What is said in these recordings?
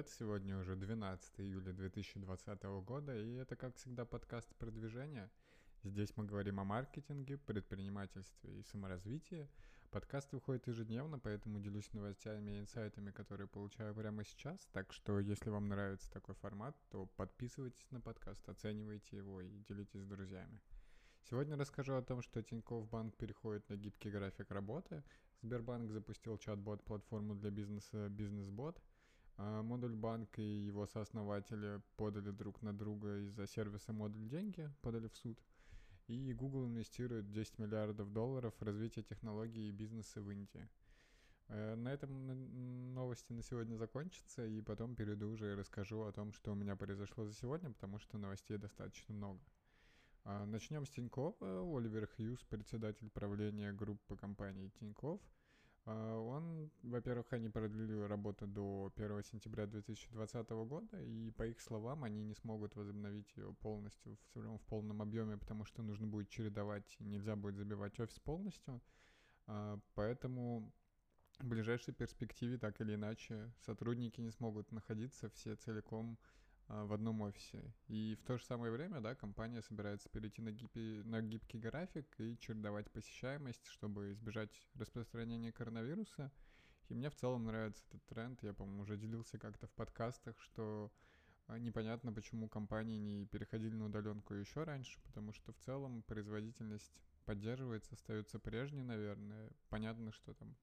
привет! Сегодня уже 12 июля 2020 года, и это, как всегда, подкаст продвижения. Здесь мы говорим о маркетинге, предпринимательстве и саморазвитии. Подкаст выходит ежедневно, поэтому делюсь новостями и инсайтами, которые получаю прямо сейчас. Так что, если вам нравится такой формат, то подписывайтесь на подкаст, оценивайте его и делитесь с друзьями. Сегодня расскажу о том, что Тинькофф Банк переходит на гибкий график работы. Сбербанк запустил чат-бот платформу для бизнеса «Бизнесбот», модуль банк и его сооснователи подали друг на друга из-за сервиса модуль деньги, подали в суд. И Google инвестирует 10 миллиардов долларов в развитие технологий и бизнеса в Индии. Э, на этом новости на сегодня закончатся, и потом перейду уже и расскажу о том, что у меня произошло за сегодня, потому что новостей достаточно много. А, начнем с Тинькофф. Оливер Хьюз, председатель правления группы компании Тинькофф, а, он, во-первых, они продлили работу до 1 сентября 2020 года, и по их словам, они не смогут возобновить ее полностью все равно в полном объеме, потому что нужно будет чередовать, нельзя будет забивать офис полностью. А, поэтому в ближайшей перспективе так или иначе сотрудники не смогут находиться все целиком а, в одном офисе. И в то же самое время, да, компания собирается перейти на, гипи, на гибкий график и чередовать посещаемость, чтобы избежать распространения коронавируса. И мне в целом нравится этот тренд. Я, по-моему, уже делился как-то в подкастах, что а, непонятно, почему компании не переходили на удаленку еще раньше, потому что в целом производительность поддерживается, остается прежней, наверное. Понятно, что там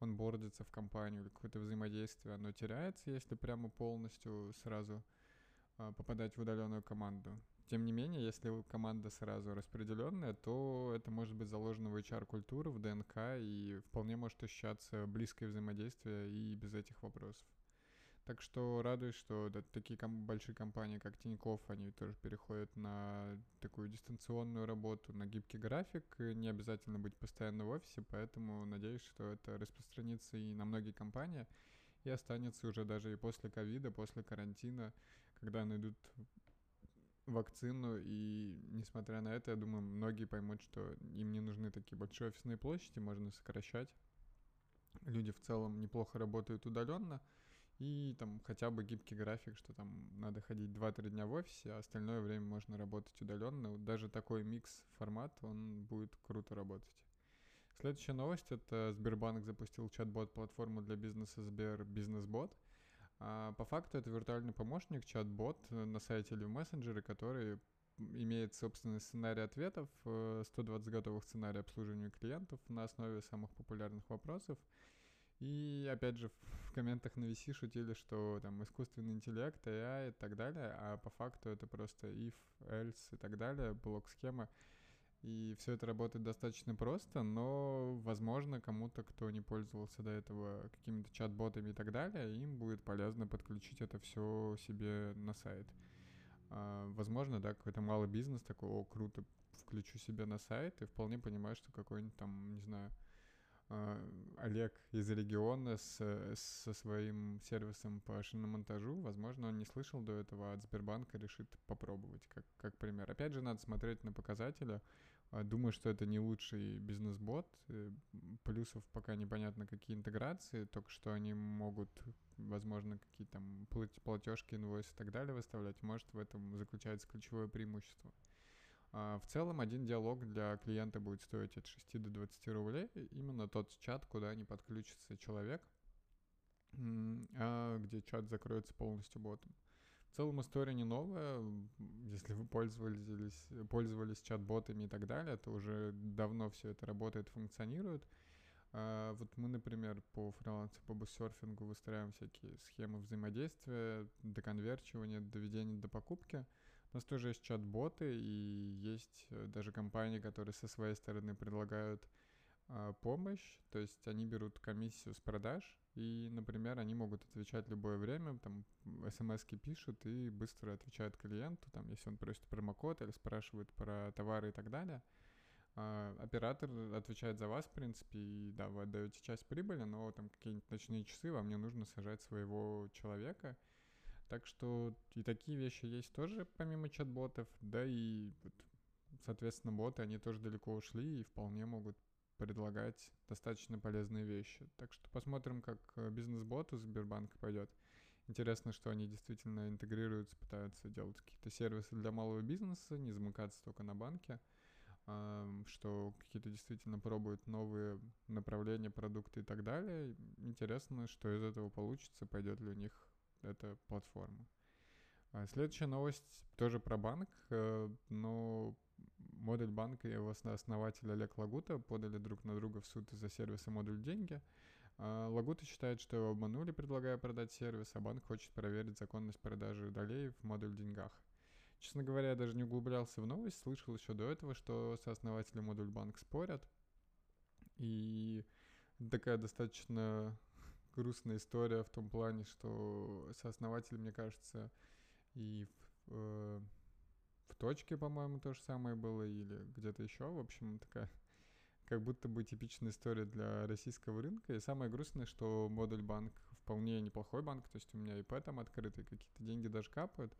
он бордится в компанию какое-то взаимодействие, оно теряется, если прямо полностью сразу а, попадать в удаленную команду. Тем не менее, если команда сразу распределенная, то это может быть заложено в HR-культуру, в ДНК, и вполне может ощущаться близкое взаимодействие и без этих вопросов. Так что радуюсь, что да, такие ком- большие компании, как Тинькофф, они тоже переходят на такую дистанционную работу, на гибкий график. Не обязательно быть постоянно в офисе, поэтому надеюсь, что это распространится и на многие компании, и останется уже даже и после ковида, после карантина, когда найдут вакцину, и несмотря на это, я думаю, многие поймут, что им не нужны такие большие офисные площади, можно сокращать. Люди в целом неплохо работают удаленно, и там хотя бы гибкий график, что там надо ходить 2-3 дня в офисе, а остальное время можно работать удаленно. Даже такой микс формат, он будет круто работать. Следующая новость — это Сбербанк запустил чат-бот платформу для бизнеса Сбер а по факту это виртуальный помощник, чат-бот э, на сайте или в мессенджере, который имеет собственный сценарий ответов, 120 э, готовых сценариев обслуживания клиентов на основе самых популярных вопросов. И опять же в комментах на VC шутили, что там искусственный интеллект, AI и так далее, а по факту это просто if, else и так далее, блок-схема. И все это работает достаточно просто, но, возможно, кому-то, кто не пользовался до этого какими-то чат-ботами и так далее, им будет полезно подключить это все себе на сайт. А, возможно, да, какой-то малый бизнес такой, о, круто, включу себе на сайт и вполне понимаю, что какой-нибудь там, не знаю, а, Олег из региона с, со своим сервисом по шиномонтажу, возможно, он не слышал до этого, а от Сбербанка решит попробовать, как, как пример. Опять же, надо смотреть на показатели, думаю, что это не лучший бизнес-бот. Э, плюсов пока непонятно, какие интеграции, только что они могут, возможно, какие там платежки, инвойсы и так далее выставлять. Может, в этом заключается ключевое преимущество. А, в целом, один диалог для клиента будет стоить от 6 до 20 рублей. Именно тот чат, куда не подключится человек, а где чат закроется полностью ботом. В целом история не новая. Если вы пользовались, пользовались чат-ботами и так далее, то уже давно все это работает, функционирует. А вот мы, например, по фрилансу, по буссерфингу выстраиваем всякие схемы взаимодействия, до конверчивания, доведения до покупки. У нас тоже есть чат-боты, и есть э, даже компании, которые со своей стороны предлагают помощь, то есть они берут комиссию с продаж, и, например, они могут отвечать любое время, там, смс пишут и быстро отвечают клиенту, там, если он просит промокод или спрашивает про товары и так далее. А, оператор отвечает за вас, в принципе, и да, вы отдаете часть прибыли, но там какие-нибудь ночные часы вам не нужно сажать своего человека. Так что и такие вещи есть тоже, помимо чат-ботов, да и, соответственно, боты, они тоже далеко ушли и вполне могут предлагать достаточно полезные вещи. Так что посмотрим, как э, бизнес-бот у Сбербанка пойдет. Интересно, что они действительно интегрируются, пытаются делать какие-то сервисы для малого бизнеса, не замыкаться только на банке, что какие-то действительно пробуют новые направления, продукты и так далее. Интересно, что из этого получится, пойдет ли у них эта платформа. А следующая новость тоже про банк, э, но модуль банка и его основатель Олег Лагута подали друг на друга в суд из-за сервиса модуль деньги — а, Лагута считает, что его обманули, предлагая продать сервис, а банк хочет проверить законность продажи долей в модуль деньгах. Честно говоря, я даже не углублялся в новость, слышал еще до этого, что сооснователи модуль банк спорят. И такая достаточно грустная история в том плане, что сооснователь, мне кажется, и э, в точке, по-моему, то же самое было, или где-то еще. В общем, такая как будто бы типичная история для российского рынка. И самое грустное, что модуль банк вполне неплохой банк, то есть у меня ИП там открытый, какие-то деньги даже капают.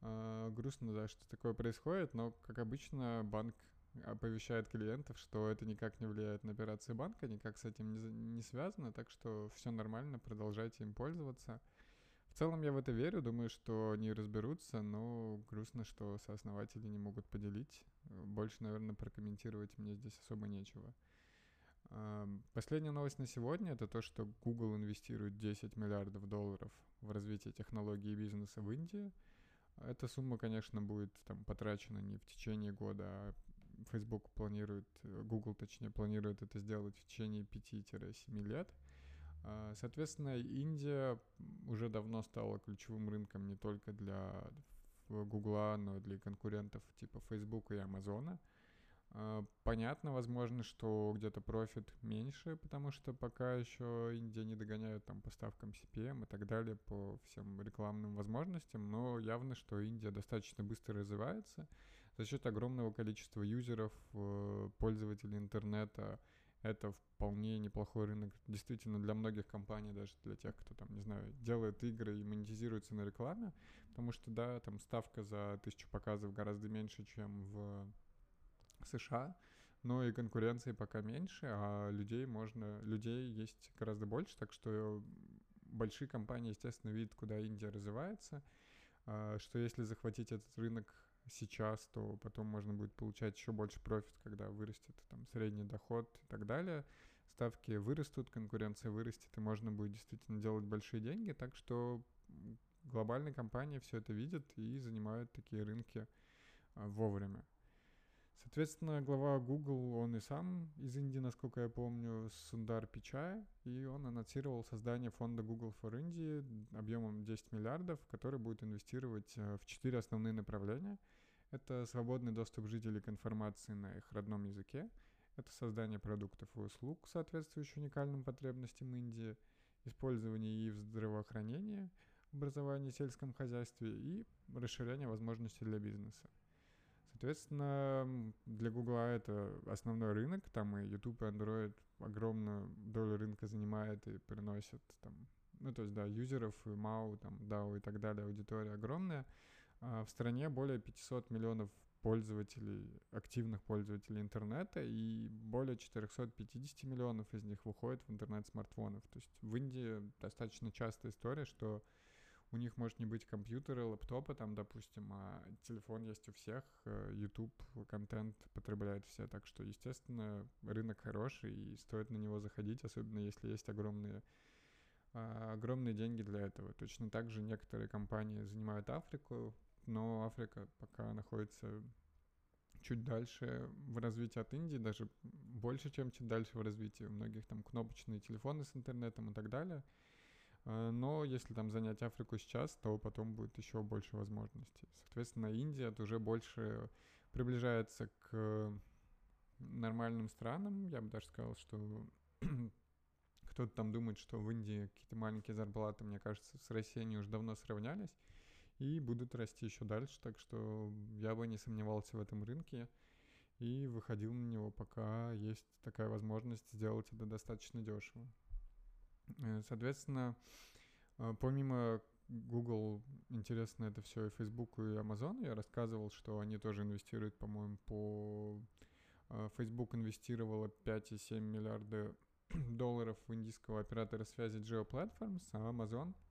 Uh, грустно, да, что такое происходит, но, как обычно, банк оповещает клиентов, что это никак не влияет на операции банка, никак с этим не, не связано, так что все нормально, продолжайте им пользоваться. Целом я в это верю, думаю, что они разберутся, но грустно, что сооснователи не могут поделить. Больше, наверное, прокомментировать мне здесь особо нечего. Последняя новость на сегодня — это то, что Google инвестирует 10 миллиардов долларов в развитие технологий и бизнеса в Индии. Эта сумма, конечно, будет там потрачена не в течение года, а Facebook планирует, Google, точнее, планирует это сделать в течение 5-7 лет — соответственно, Индия уже давно стала ключевым рынком не только для Гугла, но и для конкурентов типа Facebook и Амазона. А, понятно, возможно, что где-то профит меньше, потому что пока еще Индия не догоняет там поставкам CPM и так далее по всем рекламным возможностям, но явно, что Индия достаточно быстро развивается за счет огромного количества юзеров, э, пользователей интернета, это вполне неплохой рынок. Действительно для многих компаний, даже для тех, кто там, не знаю, делает игры и монетизируется на рекламе, потому что, да, там ставка за тысячу показов гораздо меньше, чем в США, но и конкуренции пока меньше, а людей можно, людей есть гораздо больше, так что большие компании, естественно, видят, куда Индия развивается, а, что если захватить этот рынок сейчас, то потом можно будет получать еще больше профит, когда вырастет там средний доход и так далее. Ставки вырастут, конкуренция вырастет, и можно будет действительно делать большие деньги. Так что глобальные компании все это видят и занимают такие рынки а, вовремя. Соответственно, глава Google, он и сам из Индии, насколько я помню, Сундар Пичай, и он анонсировал создание фонда Google for India объемом 10 миллиардов, который будет инвестировать э, в четыре основные направления — это свободный доступ жителей к информации на их родном языке, это создание продуктов и услуг, соответствующих уникальным потребностям Индии, использование ИИ в здравоохранении, образовании, сельском хозяйстве и расширение возможностей для бизнеса. Соответственно, для Гугла это основной рынок, там и YouTube, и Android огромную долю рынка занимает и приносит там, ну, то есть, да, юзеров, и MAU, там, DAO и так далее, аудитория огромная — в стране более 500 миллионов пользователей, активных пользователей интернета, и более 450 миллионов из них выходит в интернет смартфонов. То есть в Индии достаточно частая история, что у них может не быть компьютера, лэптопа там, допустим, а телефон есть у всех, э, YouTube контент потребляют все, так что, естественно, рынок хороший и стоит на него заходить, особенно если есть огромные а, огромные деньги для этого. Точно так же некоторые компании занимают Африку, но Африка пока находится чуть дальше в развитии от Индии, даже больше, чем чуть дальше в развитии. У многих там кнопочные телефоны с интернетом и так далее. А, но если там занять Африку сейчас, то потом будет еще больше возможностей. Соответственно, Индия это уже больше приближается к нормальным странам. Я бы даже сказал, что кто-то там думает, что в Индии какие-то маленькие зарплаты, мне кажется, с Россией уже давно сравнялись и будут расти еще дальше, так что я бы не сомневался в этом рынке и выходил на него, пока есть такая возможность сделать это достаточно дешево. Э, соответственно, э, помимо Google, интересно это все и Facebook, и Amazon, я рассказывал, что они тоже инвестируют, по-моему, по... Э, Facebook инвестировала 5,7 миллиарда долларов в индийского оператора связи Geo Platforms, а Amazon —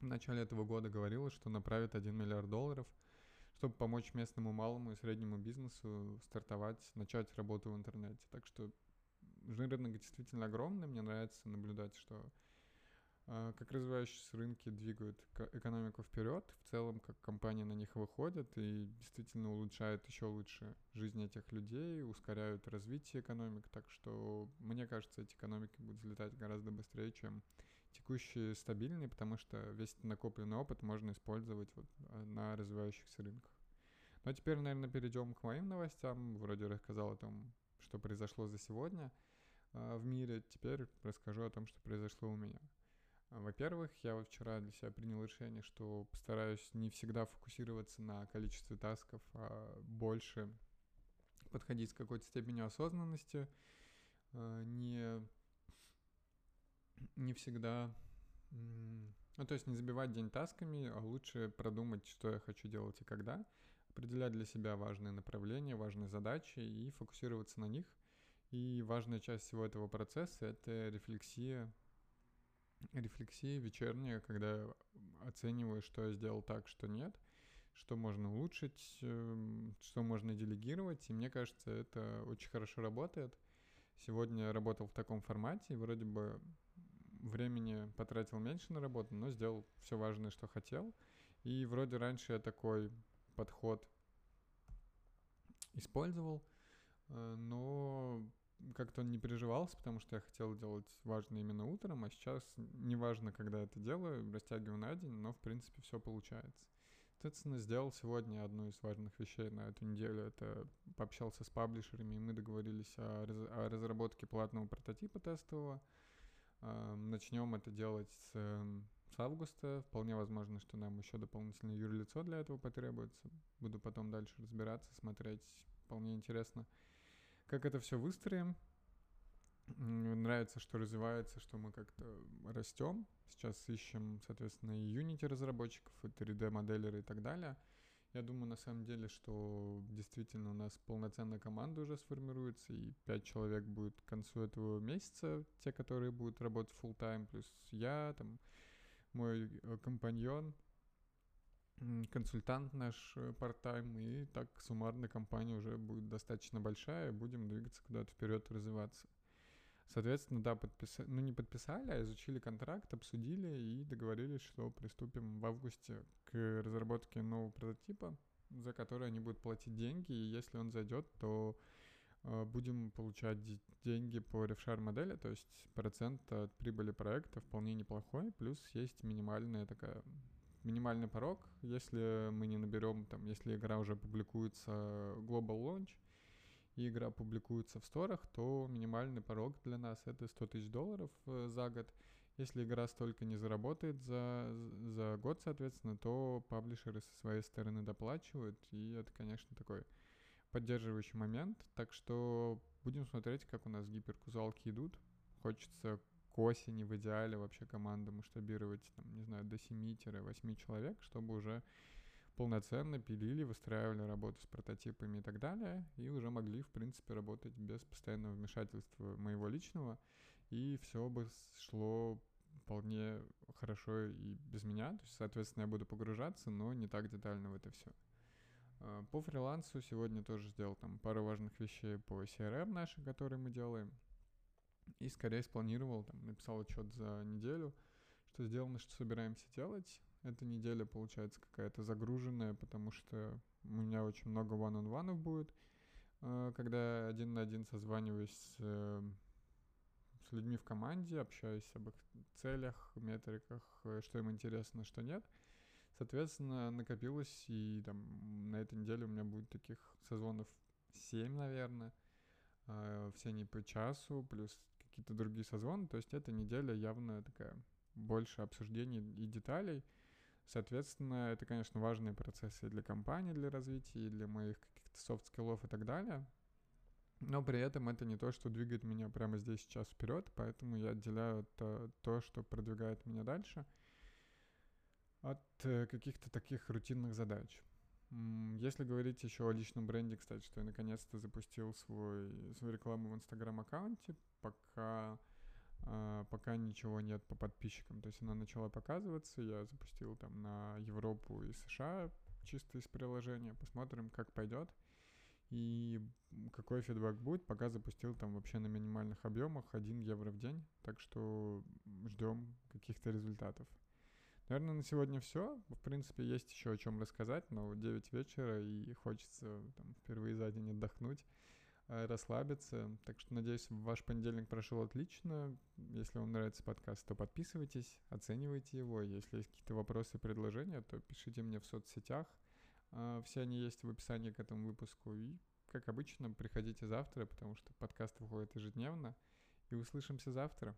в начале этого года говорила, что направит 1 миллиард долларов, чтобы помочь местному малому и среднему бизнесу стартовать, начать работу в интернете. Так что рынок действительно огромный. Мне нравится наблюдать, что а, как развивающиеся рынки двигают экономику вперед, в целом, как компании на них выходят и действительно улучшают еще лучше жизнь этих людей, ускоряют развитие экономик, так что, мне кажется, эти экономики будут взлетать гораздо быстрее, чем текущие стабильные, потому что весь накопленный опыт можно использовать вот а, на развивающихся рынках. Ну а теперь, наверное, перейдем к моим новостям. Вроде рассказал о том, что произошло за сегодня э, в мире. Теперь расскажу о том, что произошло у меня. Во-первых, я вот вчера для себя принял решение, что постараюсь не всегда фокусироваться на количестве тасков, а больше подходить с какой-то степенью осознанности, э, не, не всегда, ну то есть не забивать день тасками, а лучше продумать, что я хочу делать и когда, определять для себя важные направления, важные задачи и фокусироваться на них. И важная часть всего этого процесса — это рефлексия рефлексия вечерняя, когда оцениваю, что я сделал так, что нет, что можно улучшить, эм, что можно делегировать. И мне кажется, это очень хорошо работает. Сегодня я работал в таком формате, и вроде бы времени потратил меньше на работу, но сделал все важное, что хотел. И вроде раньше я такой подход использовал, э, но как-то он не переживался, потому что я хотел делать важное именно утром, а сейчас неважно, когда это делаю, растягиваю на день, но в принципе все получается. Соответственно, сделал сегодня одну из важных вещей на эту неделю. Это пообщался с паблишерами, и мы договорились о, раз, о разработке платного прототипа тестового. Начнем это делать с, с августа. Вполне возможно, что нам еще дополнительное юрлицо для этого потребуется. Буду потом дальше разбираться, смотреть. Вполне интересно как это все выстроим. Нравится, что развивается, что мы как-то растем. Сейчас ищем, соответственно, и Unity разработчиков, и 3D-моделеры и так далее. Я думаю, на самом деле, что действительно у нас полноценная команда уже сформируется, и 5 человек будет к концу этого месяца, те, которые будут работать full time плюс я, там, мой э, компаньон, консультант наш э, part-time, и так суммарно компания уже будет достаточно большая, будем двигаться куда-то вперед, развиваться. Соответственно, да, подписали, ну не подписали, а изучили контракт, обсудили и договорились, что приступим в августе к разработке нового прототипа, за который они будут платить деньги, и если он зайдет, то э, будем получать деньги по ревшар модели, то есть процент от прибыли проекта вполне неплохой, плюс есть минимальная такая минимальный порог, если мы не наберем, там, если игра уже публикуется Global Launch, и игра публикуется в сторах, то минимальный порог для нас это 100 тысяч долларов э, за год. Если игра столько не заработает за, за год, соответственно, то паблишеры со своей стороны доплачивают, и это, конечно, такой поддерживающий момент. Так что будем смотреть, как у нас гиперкузалки идут. Хочется к осени в идеале вообще команду масштабировать, там, не знаю, до 7-8 человек, чтобы уже полноценно пилили, выстраивали работу с прототипами и так далее, и уже могли, в принципе, работать без постоянного вмешательства моего личного, и все бы шло вполне хорошо и без меня, то есть, соответственно, я буду погружаться, но не так детально в это все. А, по фрилансу сегодня тоже сделал там пару важных вещей по CRM наши, которые мы делаем — и скорее спланировал, там, написал отчет за неделю, что сделано, что собираемся делать. Эта неделя получается какая-то загруженная, потому что у меня очень много one-on-one будет, э, когда один на один созваниваюсь с, э, с людьми в команде, общаюсь об их целях, метриках, э, что им интересно, что нет. Соответственно, накопилось, и там на этой неделе у меня будет таких созвонов 7, наверное. Все они по часу, плюс какие-то другие созвоны. То есть эта неделя явно такая больше обсуждений и деталей. Соответственно, это, конечно, важные процессы для компании, для развития, и для моих каких-то софт-скиллов и так далее. Но при этом это не то, что двигает меня прямо здесь сейчас вперед, поэтому я отделяю то, то что продвигает меня дальше, от э, каких-то таких рутинных задач. Если говорить еще о личном бренде, кстати, что я наконец-то запустил свой, свою рекламу в Инстаграм-аккаунте, пока пока ничего нет по подписчикам. То есть она начала показываться, я запустил там на Европу и США чисто из приложения. Посмотрим, как пойдет и какой фидбэк будет. Пока запустил там вообще на минимальных объемах 1 евро в день. Так что ждем каких-то результатов. Наверное, на сегодня все. В принципе, есть еще о чем рассказать, но 9 вечера и хочется там, впервые за день отдохнуть. Э, расслабиться. Так что, надеюсь, ваш понедельник прошел отлично. Если вам нравится подкаст, то подписывайтесь, оценивайте его. Если есть какие-то вопросы и предложения, то пишите мне в соцсетях. Э, все они есть в описании к этому выпуску. И, как обычно, приходите завтра, потому что подкаст выходит ежедневно. И услышимся завтра.